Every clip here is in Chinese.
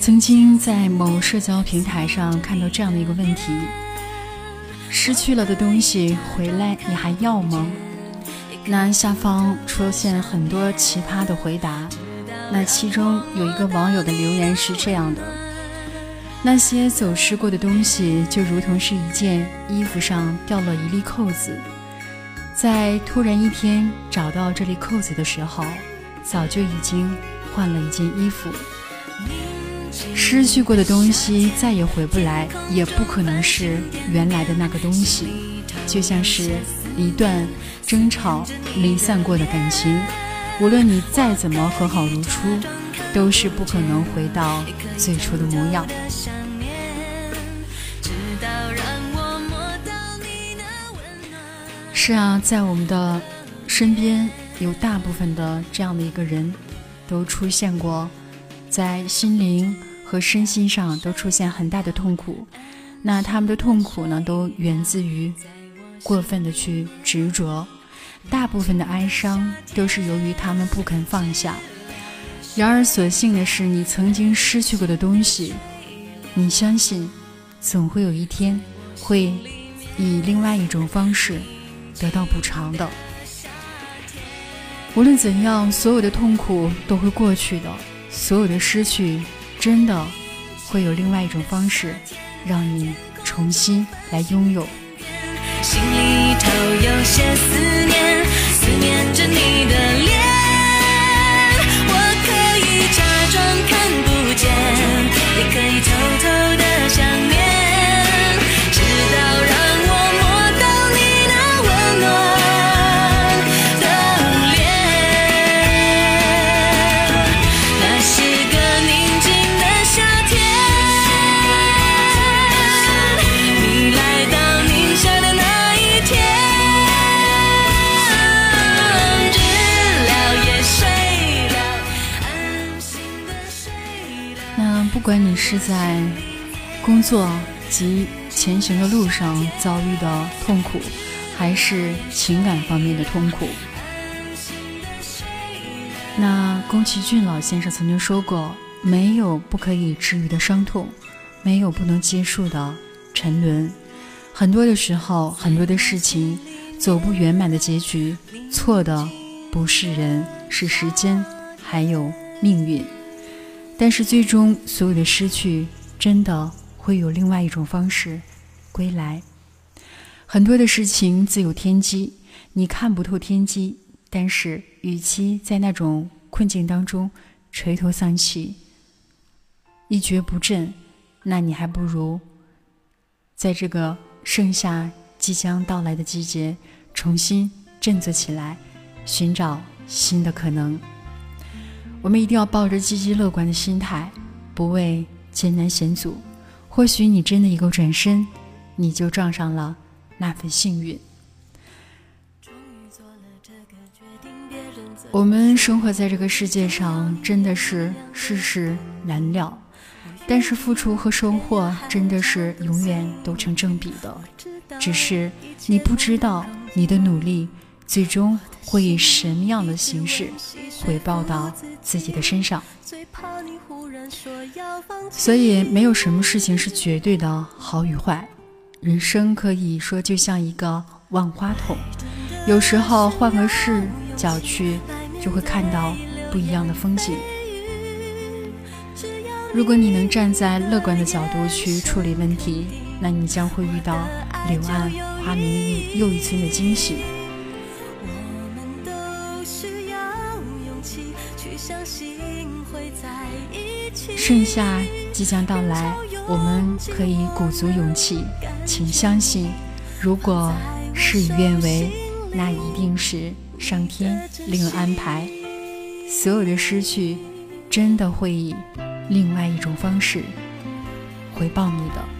曾经在某社交平台上看到这样的一个问题：失去了的东西回来你还要吗？那下方出现很多奇葩的回答。那其中有一个网友的留言是这样的：那些走失过的东西，就如同是一件衣服上掉了一粒扣子，在突然一天找到这粒扣子的时候，早就已经换了一件衣服。失去过的东西再也回不来，也不可能是原来的那个东西。就像是一段争吵离散过的感情，无论你再怎么和好如初，都是不可能回到最初的模样。是啊，在我们的身边，有大部分的这样的一个人，都出现过在心灵。和身心上都出现很大的痛苦，那他们的痛苦呢，都源自于过分的去执着。大部分的哀伤都是由于他们不肯放下。然而，所幸的是，你曾经失去过的东西，你相信，总会有一天会以另外一种方式得到补偿的。无论怎样，所有的痛苦都会过去的，所有的失去。真的会有另外一种方式，让你重新来拥有。心里头有些思念，思念着你的脸。我可以假装看不见，也可以偷偷不管你是在工作及前行的路上遭遇的痛苦，还是情感方面的痛苦，那宫崎骏老先生曾经说过：“没有不可以治愈的伤痛，没有不能结束的沉沦。很多的时候，很多的事情走不圆满的结局，错的不是人，是时间，还有命运。”但是最终，所有的失去真的会有另外一种方式归来。很多的事情自有天机，你看不透天机。但是，与其在那种困境当中垂头丧气、一蹶不振，那你还不如在这个盛夏即将到来的季节，重新振作起来，寻找新的可能。我们一定要抱着积极乐观的心态，不畏艰难险阻。或许你真的一个转身，你就撞上了那份幸运。我们生活在这个世界上，真的是世事难料，但是付出和收获真的是永远都成正比的。只是你不知道，你的努力最终会以什么样的形式回报到。自己的身上，所以没有什么事情是绝对的好与坏。人生可以说就像一个万花筒，有时候换个视角去，就会看到不一样的风景。如果你能站在乐观的角度去处理问题，那你将会遇到柳暗花明又一村的惊喜。盛夏即将到来，我们可以鼓足勇气，请相信，如果事与愿违，那一定是上天另有安排。所有的失去，真的会以另外一种方式回报你的。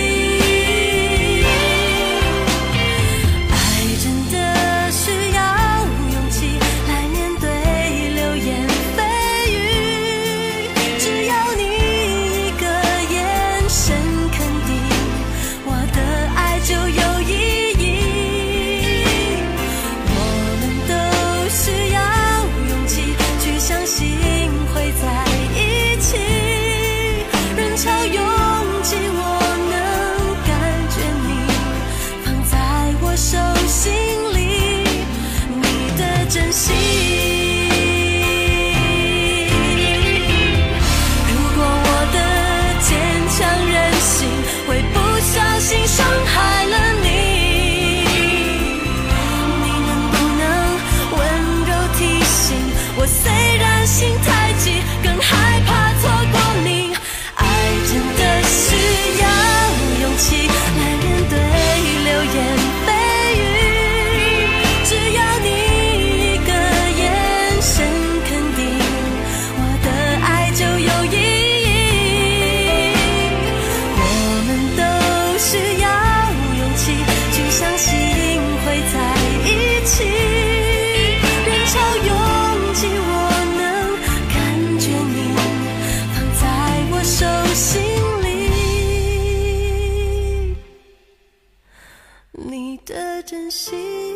珍惜。